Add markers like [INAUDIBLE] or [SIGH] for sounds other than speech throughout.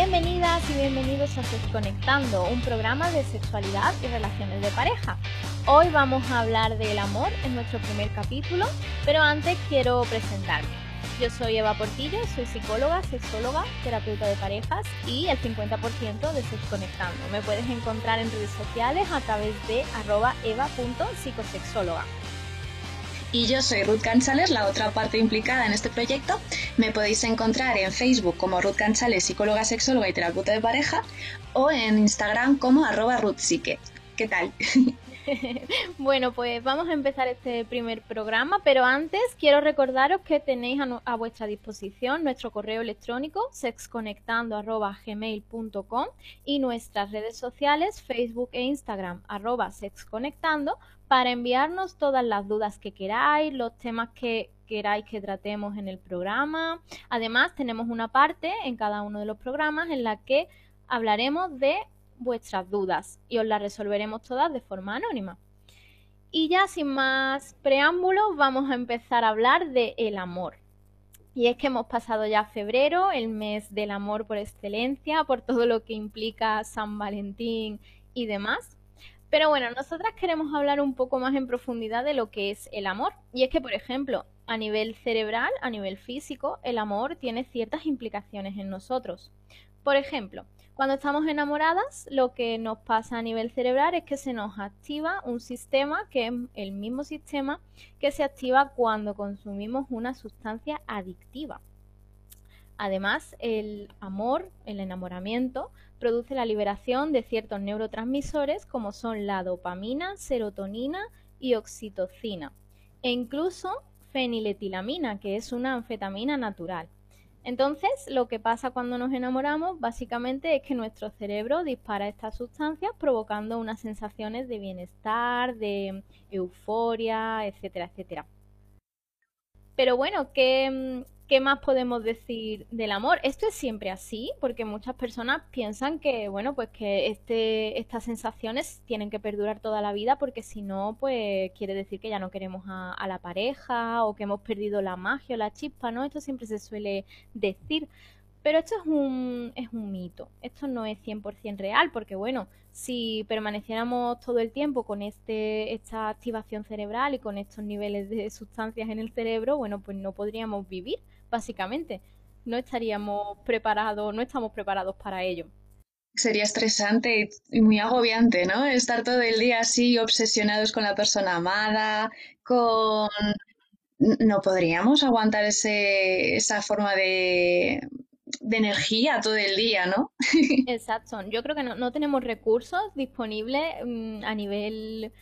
Bienvenidas y bienvenidos a Desconectando, un programa de sexualidad y relaciones de pareja. Hoy vamos a hablar del amor en nuestro primer capítulo, pero antes quiero presentarme. Yo soy Eva Portillo, soy psicóloga, sexóloga, terapeuta de parejas y el 50% de Desconectando. Me puedes encontrar en redes sociales a través de arroba eva.psicosexóloga. Y yo soy Ruth Canchales, la otra parte implicada en este proyecto. Me podéis encontrar en Facebook como Ruth Canchales, psicóloga, sexóloga y terapeuta de pareja, o en Instagram como arroba ruthpsique. ¿Qué tal? [LAUGHS] bueno, pues vamos a empezar este primer programa, pero antes quiero recordaros que tenéis a, vuestra disposición nuestro correo electrónico sexconectando.gmail.com y nuestras redes sociales Facebook e Instagram arroba sexconectando para enviarnos todas las dudas que queráis, los temas que queráis que tratemos en el programa. Además, tenemos una parte en cada uno de los programas en la que hablaremos de vuestras dudas y os las resolveremos todas de forma anónima. Y ya sin más preámbulos, vamos a empezar a hablar de el amor. Y es que hemos pasado ya febrero, el mes del amor por excelencia, por todo lo que implica San Valentín y demás. Pero bueno, nosotras queremos hablar un poco más en profundidad de lo que es el amor. Y es que, por ejemplo, a nivel cerebral, a nivel físico, el amor tiene ciertas implicaciones en nosotros. Por ejemplo, cuando estamos enamoradas, lo que nos pasa a nivel cerebral es que se nos activa un sistema que es el mismo sistema que se activa cuando consumimos una sustancia adictiva. Además, el amor, el enamoramiento, produce la liberación de ciertos neurotransmisores como son la dopamina, serotonina y oxitocina, e incluso feniletilamina, que es una anfetamina natural. Entonces, lo que pasa cuando nos enamoramos básicamente es que nuestro cerebro dispara estas sustancias provocando unas sensaciones de bienestar, de euforia, etcétera, etcétera. Pero bueno, ¿qué, ¿Qué más podemos decir del amor? Esto es siempre así, porque muchas personas piensan que, bueno, pues que este, estas sensaciones tienen que perdurar toda la vida, porque si no, pues quiere decir que ya no queremos a, a la pareja o que hemos perdido la magia o la chispa, ¿no? Esto siempre se suele decir. Pero esto es un, es un mito, esto no es 100% real, porque bueno, si permaneciéramos todo el tiempo con este, esta activación cerebral y con estos niveles de sustancias en el cerebro, bueno, pues no podríamos vivir, básicamente. No estaríamos preparados, no estamos preparados para ello. Sería estresante y muy agobiante, ¿no? Estar todo el día así obsesionados con la persona amada, con... No podríamos aguantar ese, esa forma de, de energía todo el día, ¿no? [LAUGHS] Exacto. Yo creo que no, tenemos recursos disponibles mm, a nivel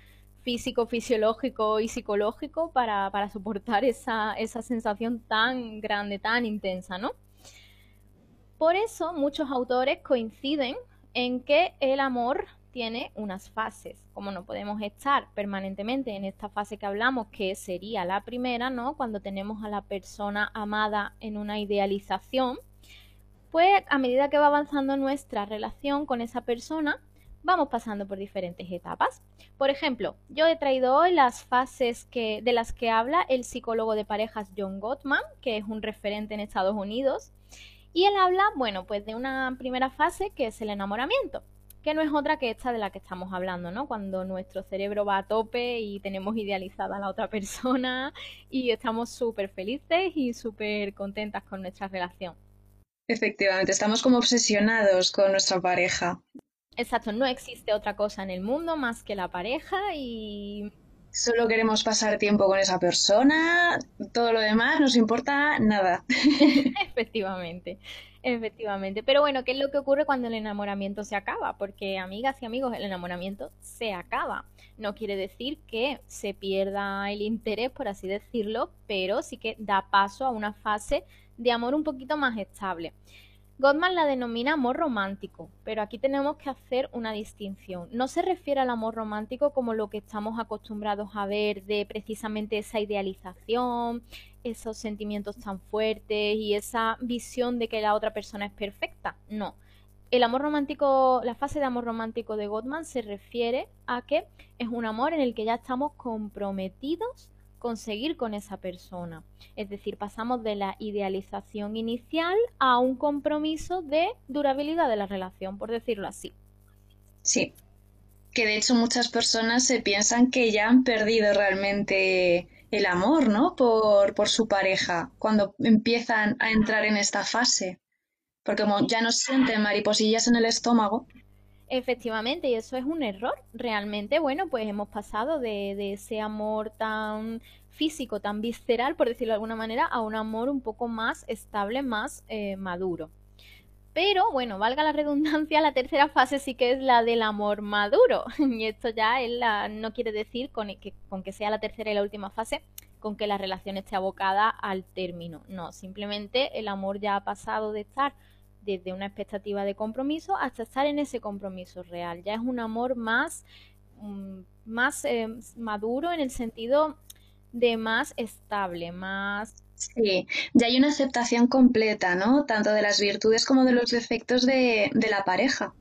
físico, fisiológico y psicológico para, para soportar esa, esa sensación tan grande, tan intensa, ¿no? Por eso muchos autores coinciden en que el amor tiene unas fases. Como no podemos estar permanentemente en esta fase que hablamos, que sería la primera, ¿no? Cuando tenemos a la persona amada en una idealización, pues a medida que va avanzando nuestra relación con esa persona, vamos pasando por diferentes etapas. Por ejemplo, yo he traído hoy las fases que, de las que habla el psicólogo de parejas John Gottman, que es un referente en Estados Unidos. Y él habla, bueno, pues de una primera fase que es el enamoramiento, que no es otra que esta de la que estamos hablando, ¿no? Cuando nuestro cerebro va a tope y tenemos idealizada a la otra [LAUGHS] persona y estamos súper felices y súper contentas con nuestra relación. Efectivamente, estamos como obsesionados con nuestra pareja. Exacto, no existe otra cosa en el mundo más que la pareja y... Solo queremos pasar tiempo con esa persona, todo lo demás nos importa nada. [LAUGHS] [LAUGHS] efectivamente, efectivamente. Pero bueno, ¿qué es lo que ocurre cuando el enamoramiento se acaba? Porque, amigas y amigos, el enamoramiento se acaba. No quiere decir que se pierda el interés, por así decirlo, pero sí que da paso a una fase de amor un poquito más estable. Gottman la denomina amor romántico, pero aquí tenemos que hacer una distinción. No se refiere al amor romántico como lo que estamos acostumbrados a ver de precisamente esa idealización, esos sentimientos tan fuertes y esa visión de que la otra persona es perfecta. No. El amor romántico, la fase de amor romántico de Gottman se refiere a que es un amor en el que ya estamos comprometidos conseguir con esa persona. Es decir, pasamos de la idealización inicial a un compromiso de durabilidad de la relación, por decirlo así. Sí, que de hecho muchas personas se piensan que ya han perdido realmente el amor, ¿no? Por, por su pareja, cuando empiezan a entrar en esta fase. Porque como ya no sienten mariposillas en el estómago, Efectivamente, y eso es un error. Realmente, bueno, pues hemos pasado de, ese amor tan físico, tan visceral, por decirlo de alguna manera, a un amor un poco más estable, más eh, maduro. Pero bueno, valga la redundancia, la tercera fase sí que es la del amor maduro. [LAUGHS] Y esto ya la, no quiere decir con que, con que sea la tercera y la última fase, con que la relación esté abocada al término. No, simplemente el amor ya ha pasado de estar desde una expectativa de compromiso hasta estar en ese compromiso real. Ya es un amor más, mm, más eh, maduro en el sentido de más estable, más... Sí, ya hay una aceptación completa, ¿no? Tanto de las virtudes como de los defectos de, de la pareja.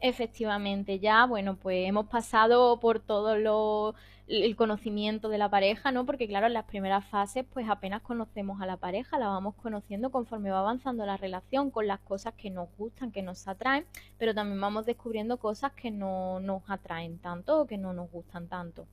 Efectivamente, ya, bueno, pues hemos pasado por todo lo el conocimiento de la pareja, ¿no? Porque claro, en las primeras fases pues apenas conocemos a la pareja, la vamos conociendo conforme va avanzando la relación con las cosas que nos gustan, que nos atraen, pero también vamos descubriendo cosas que no nos atraen tanto o que no nos gustan tanto.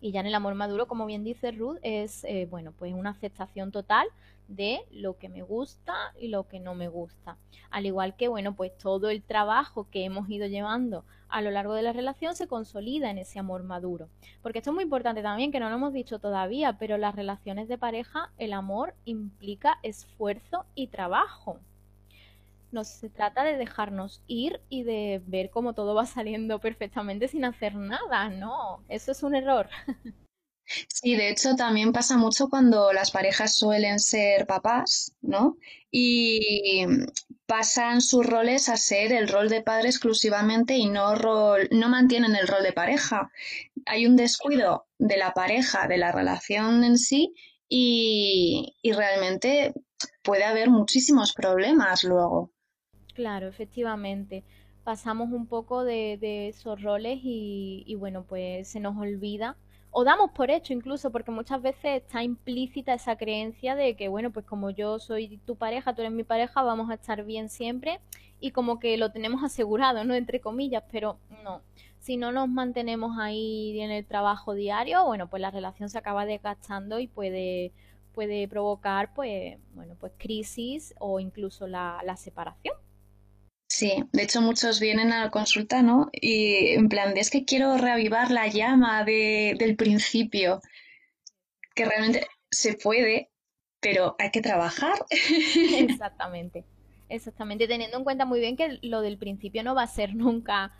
Y ya en el amor maduro, como bien dice Ruth, es eh, bueno, pues una aceptación total de lo que me gusta y lo que no me gusta. Al igual que, bueno, pues todo el trabajo que hemos ido llevando a lo largo de la relación se consolida en ese amor maduro. Porque esto es muy importante también, que no lo hemos dicho todavía, pero las relaciones de pareja, el amor implica esfuerzo y trabajo. No se trata de dejarnos ir y de ver cómo todo va saliendo perfectamente sin hacer nada, no, eso es un error. Sí, de hecho también pasa mucho cuando las parejas suelen ser papás, ¿no? Y pasan sus roles a ser el rol de padre exclusivamente y no rol, no mantienen el rol de pareja. Hay un descuido de la pareja, de la relación en sí, y, y realmente puede haber muchísimos problemas luego. Claro, efectivamente. Pasamos un poco de, esos roles y, y bueno, pues se nos olvida o damos por hecho incluso, porque muchas veces está implícita esa creencia de que, bueno, pues como yo soy tu pareja, tú eres mi pareja, vamos a estar bien siempre y como que lo tenemos asegurado, ¿no? Entre comillas, pero no. Si no nos mantenemos ahí en el trabajo diario, bueno, pues la relación se acaba desgastando y puede, puede provocar, pues, bueno, pues crisis o incluso la, la separación. Sí, de hecho muchos vienen a la consulta, ¿no? Y en plan, es que quiero reavivar la llama de, del principio, que realmente se puede, pero hay que trabajar. [LAUGHS] Exactamente, exactamente, teniendo en cuenta muy bien que lo del principio no va a ser nunca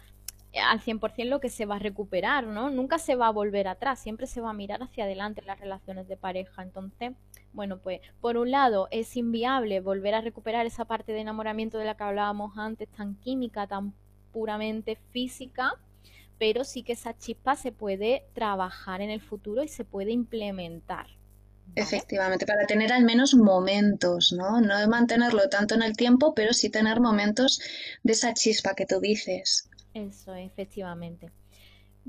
al 100% lo que se va a recuperar, ¿no? Nunca se va a volver atrás, siempre se va a mirar hacia adelante las relaciones de pareja. Entonces, bueno, pues por un lado es inviable volver a recuperar esa parte de enamoramiento de la que hablábamos antes, tan química, tan puramente física, pero sí que esa chispa se puede trabajar en el futuro y se puede implementar. Efectivamente, para tener al menos momentos, ¿no? No mantenerlo tanto en el tiempo, pero sí tener momentos de esa chispa que tú dices. Eso, efectivamente.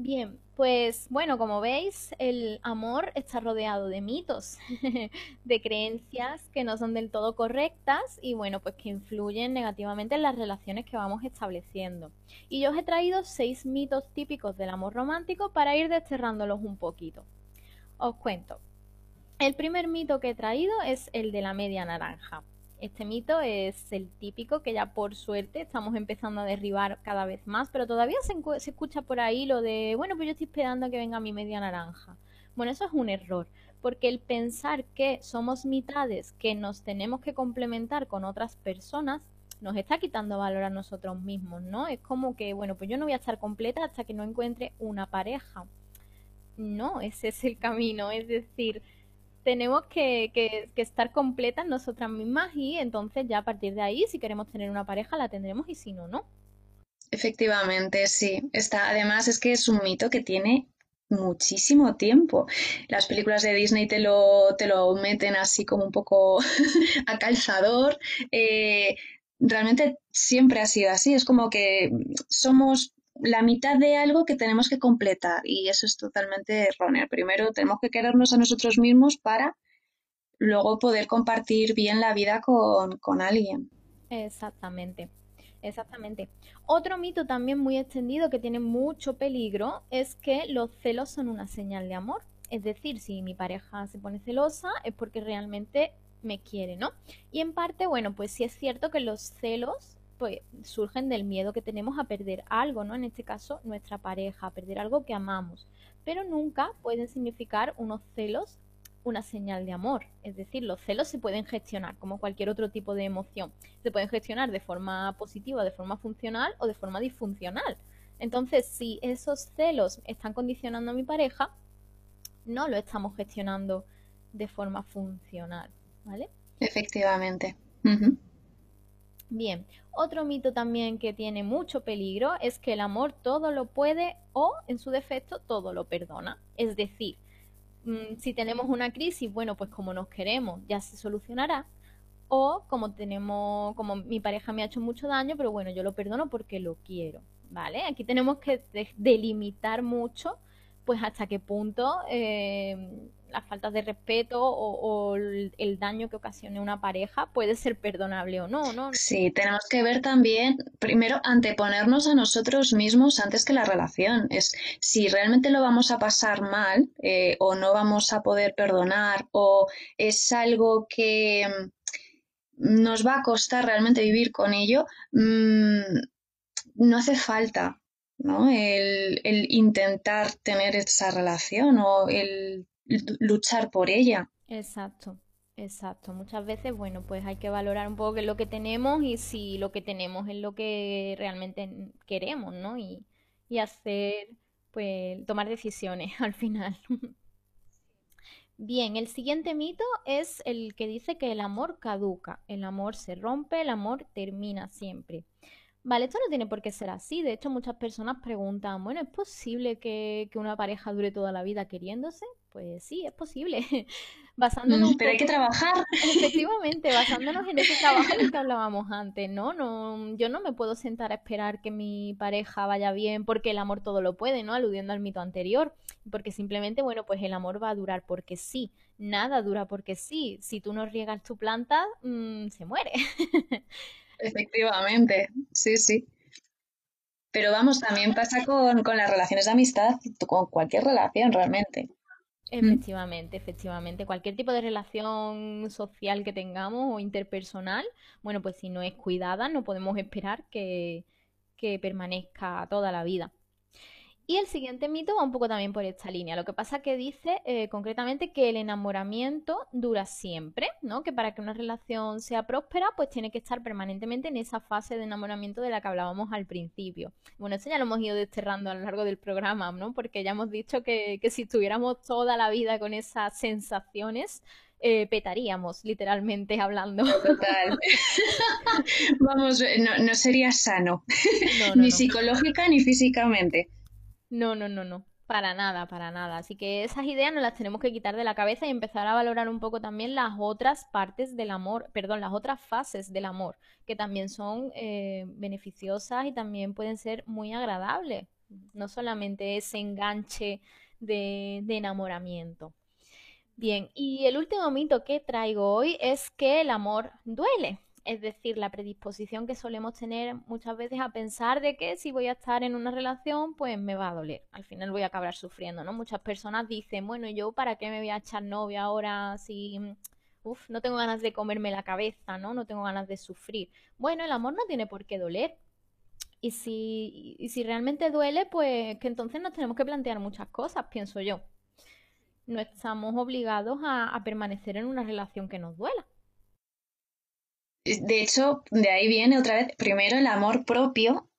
Bien, pues bueno, como veis, el amor está rodeado de mitos, [LAUGHS] de creencias que no son del todo correctas y bueno, pues que influyen negativamente en las relaciones que vamos estableciendo. Y yo os he traído seis mitos típicos del amor romántico para ir desterrándolos un poquito. Os cuento. El primer mito que he traído es el de la media naranja. Este mito es el típico que ya por suerte estamos empezando a derribar cada vez más, pero todavía se, escucha por ahí lo de, bueno, pues yo estoy esperando a que venga mi media naranja. Bueno, eso es un error, porque el pensar que somos mitades, que nos tenemos que complementar con otras personas, nos está quitando valor a nosotros mismos, ¿no? Es como que, bueno, pues yo no voy a estar completa hasta que no encuentre una pareja. No, ese es el camino, es decir, tenemos que, que, estar completas nosotras mismas y entonces ya a partir de ahí, si queremos tener una pareja, la tendremos y si no, no. Efectivamente, sí. Está, además es que es un mito que tiene muchísimo tiempo. Las películas de Disney te lo, te lo meten así como un poco [LAUGHS] a calzador. Eh, realmente siempre ha sido así. Es como que somos la mitad de algo que tenemos que completar y eso es totalmente erróneo. Primero tenemos que querernos a nosotros mismos para luego poder compartir bien la vida con, con alguien. Exactamente. Exactamente. Otro mito también muy extendido que tiene mucho peligro es que los celos son una señal de amor. Es decir, si mi pareja se pone celosa es porque realmente me quiere, ¿no? Y en parte, bueno, pues sí es cierto que los celos pues surgen del miedo que tenemos a perder algo, ¿no? En este caso, nuestra pareja, a perder algo que amamos. Pero nunca pueden significar unos celos una señal de amor. Es decir, los celos se pueden gestionar como cualquier otro tipo de emoción. Se pueden gestionar de forma positiva, de forma funcional o de forma disfuncional. Entonces, si esos celos están condicionando a mi pareja, no lo estamos gestionando de forma funcional, ¿vale? Efectivamente. Bien, otro mito también que tiene mucho peligro es que el amor todo lo puede o, en su defecto, todo lo perdona. Es decir, mm, si tenemos una crisis, bueno, pues como nos queremos, ya se solucionará. O como tenemos, como mi pareja me ha hecho mucho daño, pero bueno, yo lo perdono porque lo quiero, ¿vale? Aquí tenemos que delimitar mucho pues hasta qué punto eh, las faltas de respeto o, el, daño que ocasione una pareja puede ser perdonable o no, ¿no? Sí, tenemos que ver también, primero, anteponernos a nosotros mismos antes que la relación. Es si realmente lo vamos a pasar mal eh, o no vamos a poder perdonar o es algo que mm, nos va a costar realmente vivir con ello, mm, no hace falta ¿no? El, el, intentar tener esa relación o el luchar por ella. Exacto, exacto. Muchas veces, bueno, pues hay que valorar un poco qué es lo que tenemos y si lo que tenemos es lo que realmente queremos, ¿no? Y, y hacer, pues, tomar decisiones [LAUGHS] al final. Bien, el siguiente mito es el que dice que el amor caduca, el amor se rompe, el amor termina siempre. Vale, esto no tiene por qué ser así. De hecho, muchas personas preguntan, bueno, ¿es posible que, una pareja dure toda la vida queriéndose? Pues sí, es posible. [LAUGHS] basándonos mm, pero hay que trabajar. [LAUGHS] Efectivamente, basándonos en ese trabajo que [LAUGHS] hablábamos antes, ¿no? ¿no? Yo no me puedo sentar a esperar que mi pareja vaya bien porque el amor todo lo puede, ¿no? Aludiendo al mito anterior. Porque simplemente, bueno, pues el amor va a durar porque sí. Nada dura porque sí. Si tú no riegas tu planta, mm, se muere. Efectivamente, sí, sí. Pero vamos, también pasa con, las relaciones de amistad, con cualquier relación realmente. Efectivamente, efectivamente. Cualquier tipo de relación social que tengamos o interpersonal, bueno, pues si no es cuidada, no podemos esperar que, que permanezca toda la vida. Y el siguiente mito va un poco también por esta línea. Lo que pasa que dice eh, concretamente que el enamoramiento dura siempre, ¿no? Que para que una relación sea próspera, pues tiene que estar permanentemente en esa fase de enamoramiento de la que hablábamos al principio. Bueno, esto ya lo hemos ido desterrando a lo largo del programa, ¿no? Porque ya hemos dicho que, que si estuviéramos toda la vida con esas sensaciones, eh, petaríamos, literalmente hablando. [LAUGHS] Total. [LAUGHS] Vamos, no, no, sería sano, [LAUGHS] ni psicológica ni físicamente. No, no, no, no. Para nada, para nada. Así que esas ideas nos las tenemos que quitar de la cabeza y empezar a valorar un poco también las otras partes del amor, perdón, las otras fases del amor, que también son eh, beneficiosas y también pueden ser muy agradables. No solamente ese enganche de, de enamoramiento. Bien, y el último mito que traigo hoy es que el amor duele es decir, la predisposición que solemos tener muchas veces a pensar de que si voy a estar en una relación, pues me va a doler. Al final voy a acabar sufriendo, ¿no? Muchas personas dicen, bueno, yo para qué me voy a echar novia ahora si, uf, no tengo ganas de comerme la cabeza, ¿no? No tengo ganas de sufrir. Bueno, el amor no tiene por qué doler. Y si, y si realmente duele, pues que entonces nos tenemos que plantear muchas cosas, pienso yo. No estamos obligados a permanecer en una relación que nos duela. De hecho, de ahí viene otra vez, primero el amor propio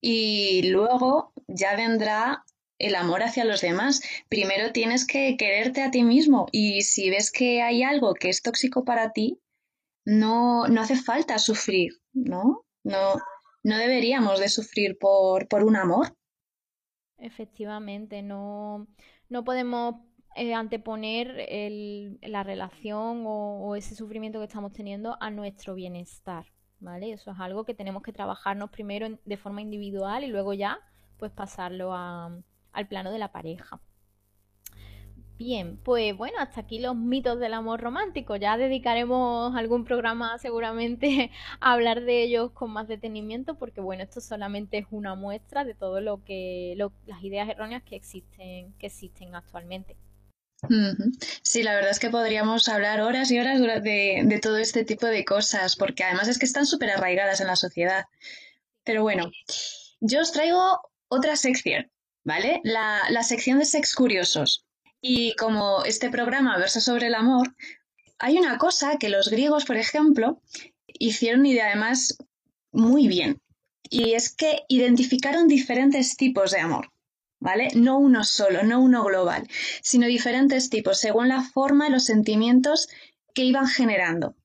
y luego ya vendrá el amor hacia los demás. Primero tienes que quererte a ti mismo y si ves que hay algo que es tóxico para ti, no, no hace falta sufrir, ¿no? No, no deberíamos de sufrir por, por un amor. Efectivamente, no, no podemos eh, anteponer la relación o, ese sufrimiento que estamos teniendo a nuestro bienestar, ¿vale? Eso es algo que tenemos que trabajarnos primero de forma individual y luego ya pues pasarlo al plano de la pareja. Bien, pues bueno, hasta aquí los mitos del amor romántico. Ya dedicaremos algún programa seguramente [LAUGHS] a hablar de ellos con más detenimiento, porque bueno, esto solamente es una muestra de todo lo que las ideas erróneas que existen que existen actualmente. Sí, la verdad es que podríamos hablar horas y horas de, de todo este tipo de cosas, porque además es que están súper arraigadas en la sociedad. Pero bueno, yo os traigo otra sección, ¿vale? La, la sección de sex curiosos. Y como este programa versa sobre el amor, hay una cosa que los griegos, por ejemplo, hicieron y además muy bien. Y es que identificaron diferentes tipos de amor. ¿Vale? No uno solo, no uno global, sino diferentes tipos, según la forma y los sentimientos que iban generando.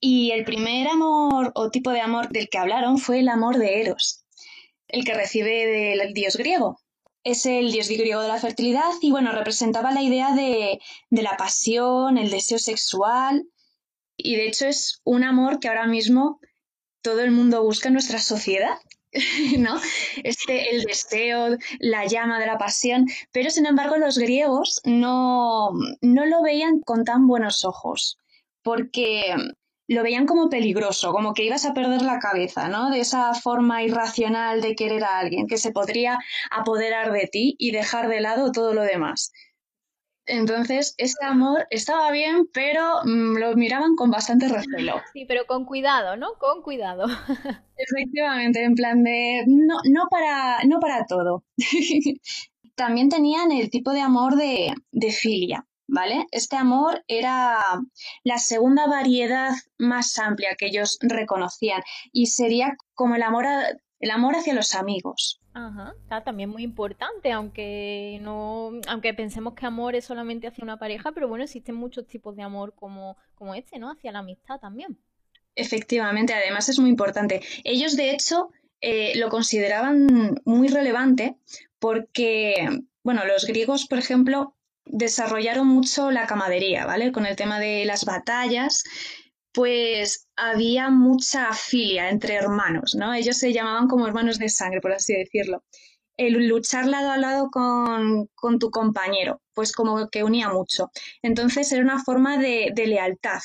Y el primer amor o tipo de amor del que hablaron fue el amor de Eros, el que recibe del dios griego, es el dios griego de la fertilidad y bueno, representaba la idea de, la pasión, el deseo sexual y de hecho es un amor que ahora mismo todo el mundo busca en nuestra sociedad. [LAUGHS] ¿no? Este, el deseo, la llama de la pasión, pero sin embargo los griegos no, no lo veían con tan buenos ojos, porque lo veían como peligroso, como que ibas a perder la cabeza, ¿no? De esa forma irracional de querer a alguien que se podría apoderar de ti y dejar de lado todo lo demás. Entonces, ese amor estaba bien, pero mm, lo miraban con bastante recelo. Sí, pero con cuidado, ¿no? Con cuidado. [LAUGHS] Efectivamente, en plan de no, no, para, no para todo. [LAUGHS] También tenían el tipo de amor de, de filia, ¿vale? Este amor era la segunda variedad más amplia que ellos reconocían y sería como el amor, el amor hacia los amigos. Ajá, está también muy importante, aunque no, aunque pensemos que amor es solamente hacia una pareja, pero bueno, existen muchos tipos de amor como, como este, ¿no? Hacia la amistad también. Efectivamente, además es muy importante. Ellos, de hecho, eh, lo consideraban muy relevante porque, bueno, los griegos, por ejemplo, desarrollaron mucho la camadería, ¿vale? Con el tema de las batallas, pues había mucha filia entre hermanos, ¿no? Ellos se llamaban como hermanos de sangre, por así decirlo. El luchar lado a lado con, tu compañero, pues como que unía mucho. Entonces era una forma de, lealtad,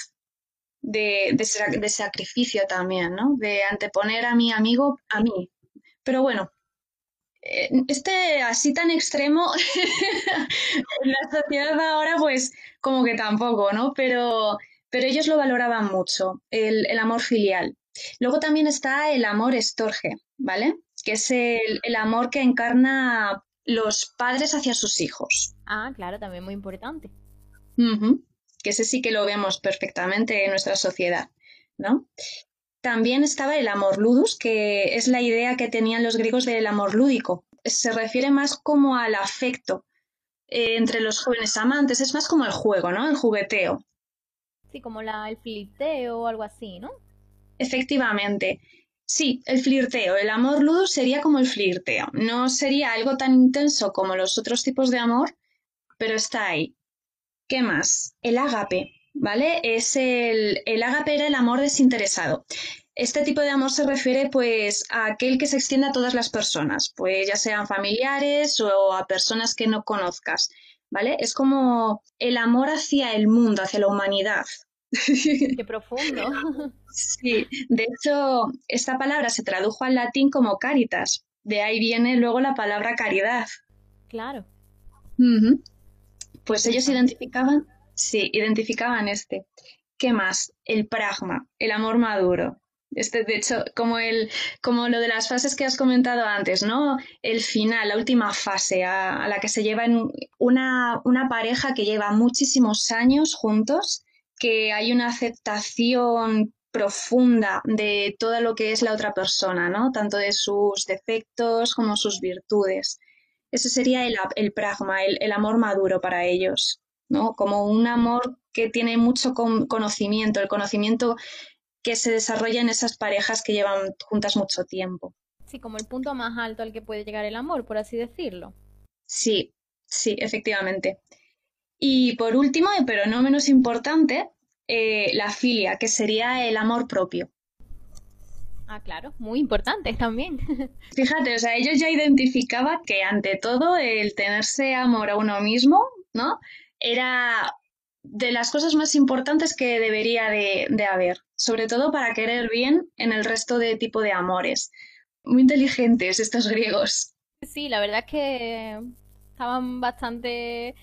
de, de, sacrificio también, ¿no? De anteponer a mi amigo a mí. Pero bueno, eh, este así tan extremo [LAUGHS] en la sociedad ahora pues como que tampoco, ¿no? Pero, pero ellos lo valoraban mucho, el, amor filial. Luego también está el amor estorge, ¿vale? Que es el, amor que encarna los padres hacia sus hijos. Ah, claro, también muy importante. Que ese sí que lo vemos perfectamente en nuestra sociedad, ¿no? También estaba el amor ludus, que es la idea que tenían los griegos del amor lúdico. Se refiere más como al afecto eh, entre los jóvenes amantes, es más como el juego, ¿no? El jugueteo. Sí, como la, el flirteo o algo así, ¿no? Efectivamente. Sí, el flirteo. El amor ludus sería como el flirteo. No sería algo tan intenso como los otros tipos de amor, pero está ahí. ¿Qué más? El ágape. ¿vale? Es el, el ágape era el amor desinteresado. Este tipo de amor se refiere pues a aquel que se extiende a todas las personas, pues ya sean familiares o a personas que no conozcas, ¿vale? Es como el amor hacia el mundo, hacia la humanidad. [LAUGHS] Qué profundo. Sí, de hecho, esta palabra se tradujo al latín como caritas. De ahí viene luego la palabra caridad. Claro. Pues ellos identificaban Sí, identificaban este. ¿Qué más? El pragma, el amor maduro. Este, de hecho, como, el, como lo de las fases que has comentado antes, ¿no? El final, la última fase a, la que se lleva en una, una pareja que lleva muchísimos años juntos, que hay una aceptación profunda de todo lo que es la otra persona, ¿no? Tanto de sus defectos como sus virtudes. Ese sería el, el pragma, el, el amor maduro para ellos. ¿no? Como un amor que tiene mucho conocimiento, el conocimiento que se desarrolla en esas parejas que llevan juntas mucho tiempo. Sí, como el punto más alto al que puede llegar el amor, por así decirlo. Sí, sí, efectivamente. Y por último, pero no menos importante, eh, la filia, que sería el amor propio. Ah, claro, muy importante también. [LAUGHS] Fíjate, o sea, ellos ya identificaban que ante todo el tenerse amor a uno mismo, ¿no? Era de las cosas más importantes que debería de, de haber, sobre todo para querer bien en el resto de tipo de amores. Muy inteligentes estos griegos. Sí, la verdad es que estaban bastante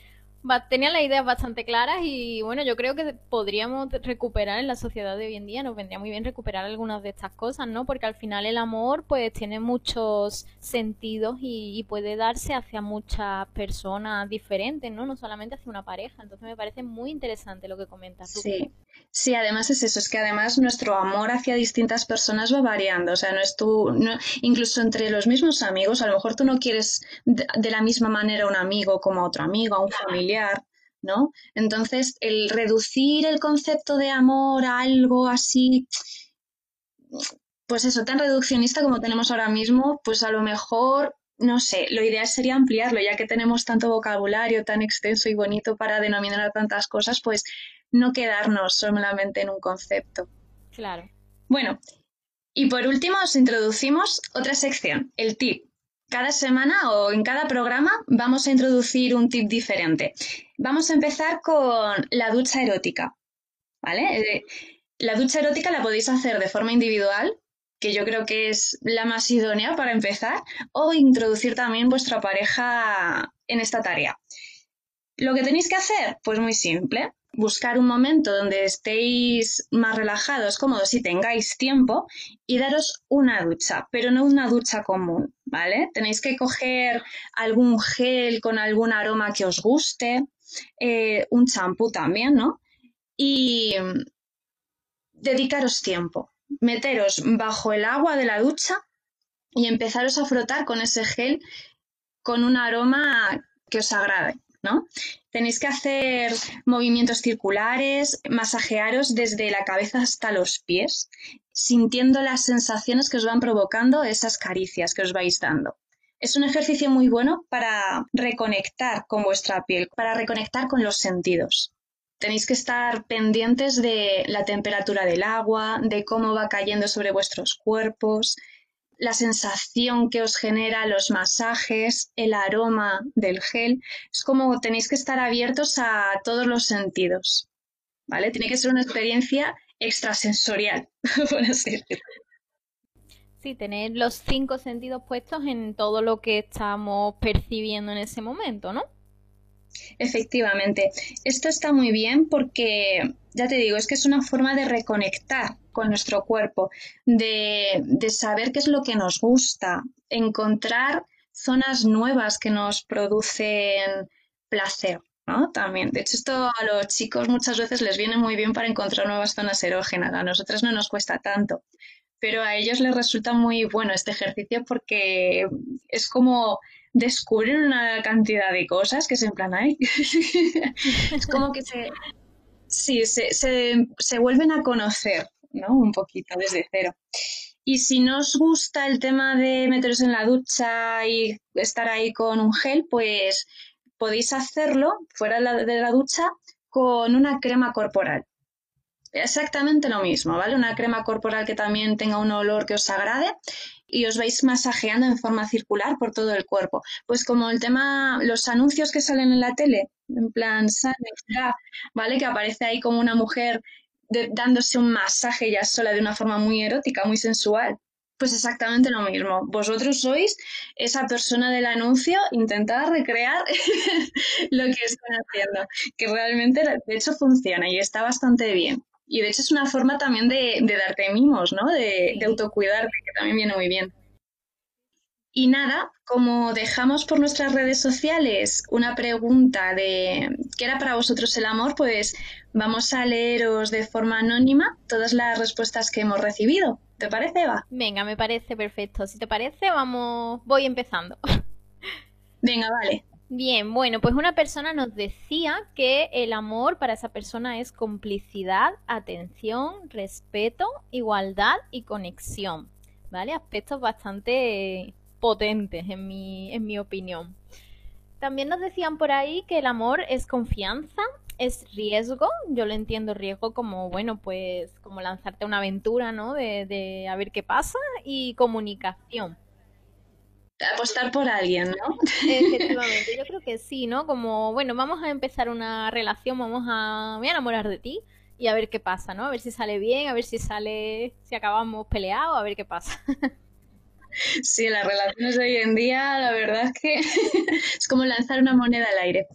tenían las ideas bastante claras y bueno, yo creo que podríamos recuperar en la sociedad de hoy en día, nos vendría muy bien recuperar algunas de estas cosas, ¿no? Porque al final el amor pues tiene muchos sentidos y, puede darse hacia muchas personas diferentes, ¿no? No solamente hacia una pareja. Entonces me parece muy interesante lo que comentas. Sí, sí, además es eso, es que además nuestro amor hacia distintas personas va variando, o sea, no es tú, no, incluso entre los mismos amigos, a lo mejor tú no quieres de, de la misma manera a un amigo como a otro amigo, a un familiar ¿no? Entonces, el reducir el concepto de amor a algo así, pues eso, tan reduccionista como tenemos ahora mismo, pues a lo mejor, no sé, lo ideal sería ampliarlo, ya que tenemos tanto vocabulario tan extenso y bonito para denominar tantas cosas, pues no quedarnos solamente en un concepto. Claro. Bueno, y por último os introducimos otra sección, el tip cada semana o en cada programa vamos a introducir un tip diferente. Vamos a empezar con la ducha erótica. ¿Vale? Eh, la ducha erótica la podéis hacer de forma individual, que yo creo que es la más idónea para empezar, o introducir también vuestra pareja en esta tarea. Lo que tenéis que hacer, pues muy simple buscar un momento donde estéis más relajados, cómodos y tengáis tiempo y daros una ducha, pero no una ducha común, ¿vale? Tenéis que coger algún gel con algún aroma que os guste, eh, un champú también, ¿no? Y dedicaros tiempo, meteros bajo el agua de la ducha y empezaros a frotar con ese gel con un aroma que os agrade. ¿No? Tenéis que hacer movimientos circulares, masajearos desde la cabeza hasta los pies, sintiendo las sensaciones que os van provocando esas caricias que os vais dando. Es un ejercicio muy bueno para reconectar con vuestra piel, para reconectar con los sentidos. Tenéis que estar pendientes de la temperatura del agua, de cómo va cayendo sobre vuestros cuerpos, la sensación que os genera los masajes, el aroma del gel. Es como tenéis que estar abiertos a todos los sentidos. ¿Vale? Tiene que ser una experiencia extrasensorial, [LAUGHS] por así Sí, tener los cinco sentidos puestos en todo lo que estamos percibiendo en ese momento, ¿no? Efectivamente, esto está muy bien porque, ya te digo, es que es una forma de reconectar con nuestro cuerpo, de, saber qué es lo que nos gusta, encontrar zonas nuevas que nos producen placer. ¿no? También. De hecho, esto a los chicos muchas veces les viene muy bien para encontrar nuevas zonas erógenas. A nosotras no nos cuesta tanto, pero a ellos les resulta muy bueno este ejercicio porque es como descubren una cantidad de cosas que se en plan, ahí [LAUGHS] es como que se, sí, se, se, vuelven a conocer, ¿no? Un poquito desde cero. Y si no os gusta el tema de meteros en la ducha y estar ahí con un gel, pues podéis hacerlo fuera de la ducha con una crema corporal. Exactamente lo mismo, ¿vale? Una crema corporal que también tenga un olor que os agrade y os vais masajeando en forma circular por todo el cuerpo. Pues como el tema, los anuncios que salen en la tele, en plan, ¿vale? Que aparece ahí como una mujer dándose un masaje ya sola de una forma muy erótica, muy sensual. Pues exactamente lo mismo. Vosotros sois esa persona del anuncio, intentad recrear [LAUGHS] lo que están haciendo, que realmente de hecho funciona y está bastante bien. Y de hecho es una forma también de, darte mimos, ¿no? De, de autocuidarte, que también viene muy bien. Y nada, como dejamos por nuestras redes sociales una pregunta de qué era para vosotros el amor, pues vamos a leeros de forma anónima todas las respuestas que hemos recibido. ¿Te parece, Eva? Venga, me parece perfecto. Si te parece, vamos, voy empezando. [LAUGHS] Venga, vale. Bien, bueno, pues una persona nos decía que el amor para esa persona es complicidad, atención, respeto, igualdad y conexión, ¿vale? Aspectos bastante potentes en mi, en mi opinión. También nos decían por ahí que el amor es confianza, es riesgo, yo lo entiendo riesgo como, bueno, pues como lanzarte una aventura, ¿no? De, de a ver qué pasa y comunicación. Apostar por alguien, ¿no? Efectivamente, yo [LAUGHS] creo que sí, ¿no? Como, bueno, vamos a empezar una relación, vamos a, me voy a enamorar de ti y a ver qué pasa, ¿no? A ver si sale bien, a ver si sale, si acabamos peleados, a ver qué pasa. Sí, las relaciones de hoy en día, la verdad es que [LAUGHS] es como lanzar una moneda al aire.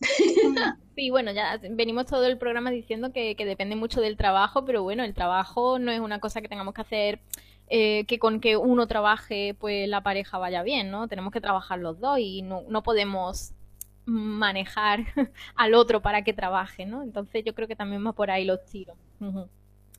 Sí, bueno, ya venimos todo el programa diciendo que, que, depende mucho del trabajo, pero bueno, el trabajo no es una cosa que tengamos que hacer eh, que con que uno trabaje, pues la pareja vaya bien, ¿no? Tenemos que trabajar los dos y no, no podemos manejar [LAUGHS] al otro para que trabaje, ¿no? Entonces yo creo que también va por ahí los tiros.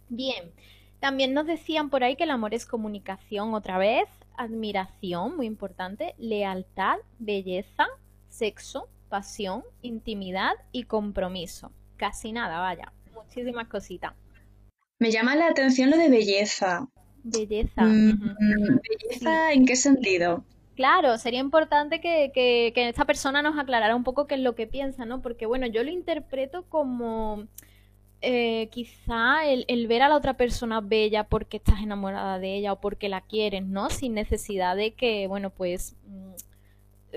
Bien, también nos decían por ahí que el amor es comunicación otra vez, admiración, muy importante, lealtad, belleza, sexo, pasión, intimidad y compromiso. Casi nada, vaya, muchísimas cositas. Me llama la atención lo de belleza. Belleza. Mm, ¿Belleza en qué sentido? Claro, sería importante que, que, que, esta persona nos aclarara un poco qué es lo que piensa, ¿no? Porque, bueno, yo lo interpreto como eh, quizá el, el, ver a la otra persona bella porque estás enamorada de ella o porque la quieres, ¿no? Sin necesidad de que, bueno, pues mm,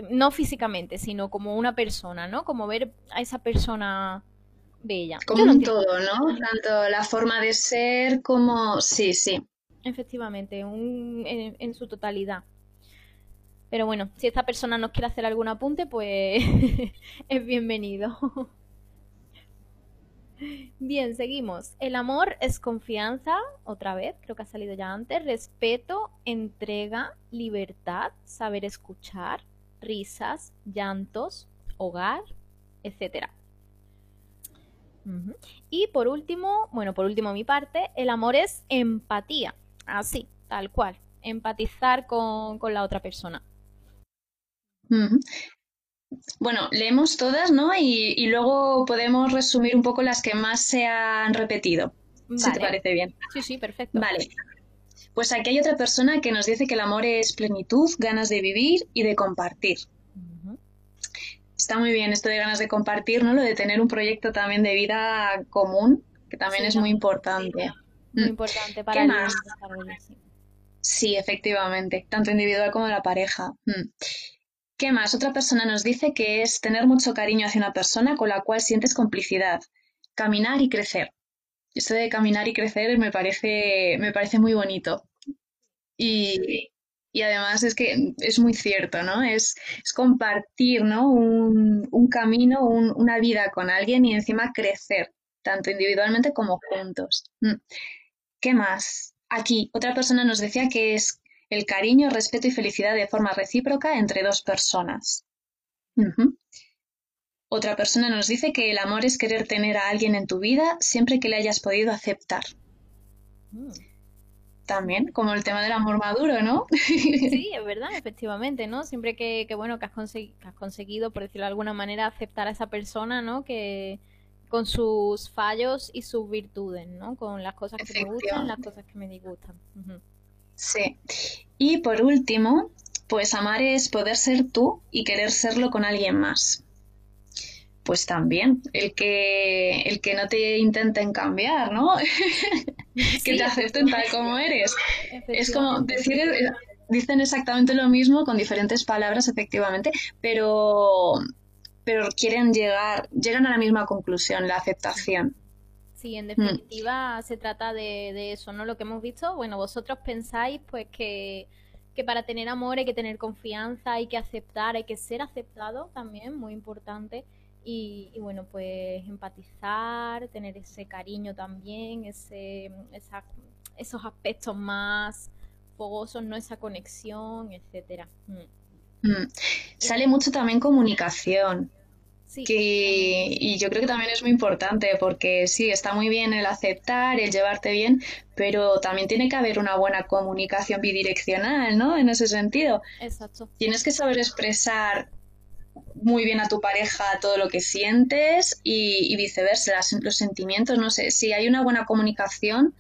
no físicamente, sino como una persona, ¿no? Como ver a esa persona bella. Como un todo, ¿no? Tanto la forma de ser como... Sí, sí. Efectivamente, un, en, en su totalidad. Pero bueno, si esta persona nos quiere hacer algún apunte, pues [LAUGHS] es bienvenido. Bien, seguimos. El amor es confianza, otra vez, creo que ha salido ya antes, respeto, entrega, libertad, saber escuchar, risas, llantos, hogar, etcétera. Y por último, bueno, por último mi parte, el amor es empatía, así, tal cual, empatizar con, con la otra persona. Bueno, leemos todas, ¿no? Y, y, luego podemos resumir un poco las que más se han repetido, vale. si te parece bien. Sí, sí, perfecto. Vale. Pues aquí hay otra persona que nos dice que el amor es plenitud, ganas de vivir y de compartir. Uh -huh. Está muy bien esto de ganas de compartir, ¿no? Lo de tener un proyecto también de vida común, que también sí, es muy importante. Sí, muy mm. importante para el más? Sí. efectivamente, tanto individual como la pareja. Mm. ¿Qué más? Otra persona nos dice que es tener mucho cariño hacia una persona con la cual sientes complicidad, caminar y crecer. Esto de caminar y crecer me parece, me parece muy bonito. Y, y además es que es muy cierto, ¿no? Es, es compartir, ¿no? Un, un camino, un, una vida con alguien y encima crecer, tanto individualmente como juntos. Mm. ¿Qué más? Aquí, otra persona nos decía que es el cariño, respeto y felicidad de forma recíproca entre dos personas. Otra persona nos dice que el amor es querer tener a alguien en tu vida siempre que le hayas podido aceptar. Mm. También, como el tema del amor maduro, ¿no? [LAUGHS] Sí, es verdad, efectivamente, ¿no? Siempre que, que bueno, que has, que has, conseguido, por decirlo de alguna manera, aceptar a esa persona, ¿no? Que con sus fallos y sus virtudes, ¿no? Con las cosas que me gustan, las cosas que me disgustan. Uh -huh. Sí. Y por último, pues amar es poder ser tú y querer serlo con alguien más. Pues también, el que, el que no te intenten cambiar, ¿no? Sí, [LAUGHS] que te acepten tal como eres. Es como decir, dicen exactamente lo mismo con diferentes palabras, efectivamente, pero, pero quieren llegar, llegan a la misma conclusión, la aceptación. Sí, en definitiva mm. se trata de, de, eso, ¿no? Lo que hemos visto, bueno, vosotros pensáis pues que, que, para tener amor hay que tener confianza, hay que aceptar, hay que ser aceptado también, muy importante. Y, y bueno, pues empatizar, tener ese cariño también, ese, esa, esos aspectos más fogosos, ¿no? Esa conexión, etcétera. Mm. Mm. Sale mucho también comunicación. Sí. Que, y yo creo que también es muy importante porque sí, está muy bien el aceptar, el llevarte bien, pero también tiene que haber una buena comunicación bidireccional, ¿no? En ese sentido. Exacto. Tienes que saber expresar muy bien a tu pareja todo lo que sientes y, viceversa, los sentimientos, no sé, si hay una buena comunicación,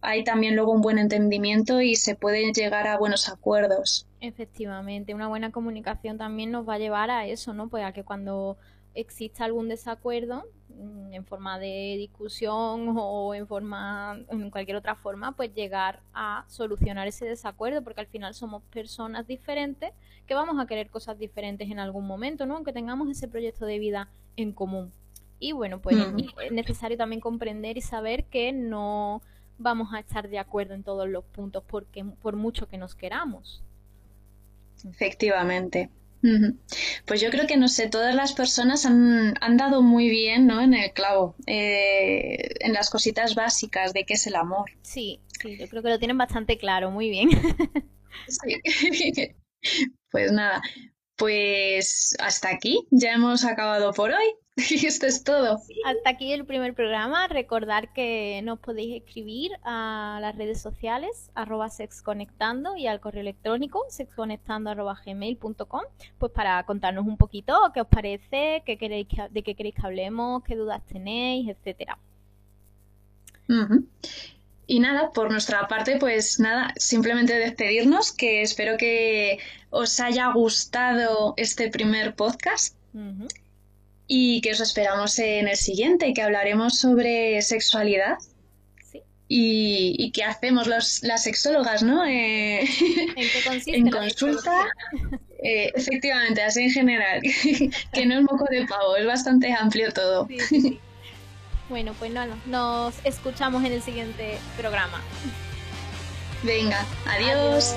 hay también luego un buen entendimiento y se puede llegar a buenos acuerdos. Efectivamente, una buena comunicación también nos va a llevar a eso, ¿no? Pues a que cuando exista algún desacuerdo en forma de discusión o en forma en cualquier otra forma pues llegar a solucionar ese desacuerdo porque al final somos personas diferentes que vamos a querer cosas diferentes en algún momento no aunque tengamos ese proyecto de vida en común. Y bueno pues es necesario también comprender y saber que no vamos a estar de acuerdo en todos los puntos porque por mucho que nos queramos. Efectivamente pues yo creo que, no sé, todas las personas han, dado muy bien, ¿no? En el clavo, eh, en las cositas básicas de qué es el amor. Sí, sí, yo creo que lo tienen bastante claro, muy bien. Sí. [LAUGHS] Pues nada, pues hasta aquí, ya hemos acabado por hoy. [LAUGHS] Y esto es todo. Hasta aquí el primer programa. Recordar que nos podéis escribir a las redes sociales, arroba sexconectando y al correo electrónico sexconectando arroba gmail.com, pues para contarnos un poquito qué os parece, qué queréis de qué queréis que hablemos, qué dudas tenéis, etcétera. Y nada, por nuestra parte, pues nada, simplemente despedirnos, que espero que os haya gustado este primer podcast y que os esperamos en el siguiente, que hablaremos sobre sexualidad. Y, qué hacemos los, las sexólogas, ¿no? Eh, [LAUGHS] ¿En qué consiste? En consulta. Eh, efectivamente, así en general. [LAUGHS] que no es moco de pavo, es bastante amplio todo. bueno, pues no, nos escuchamos en el siguiente programa. Venga, adiós.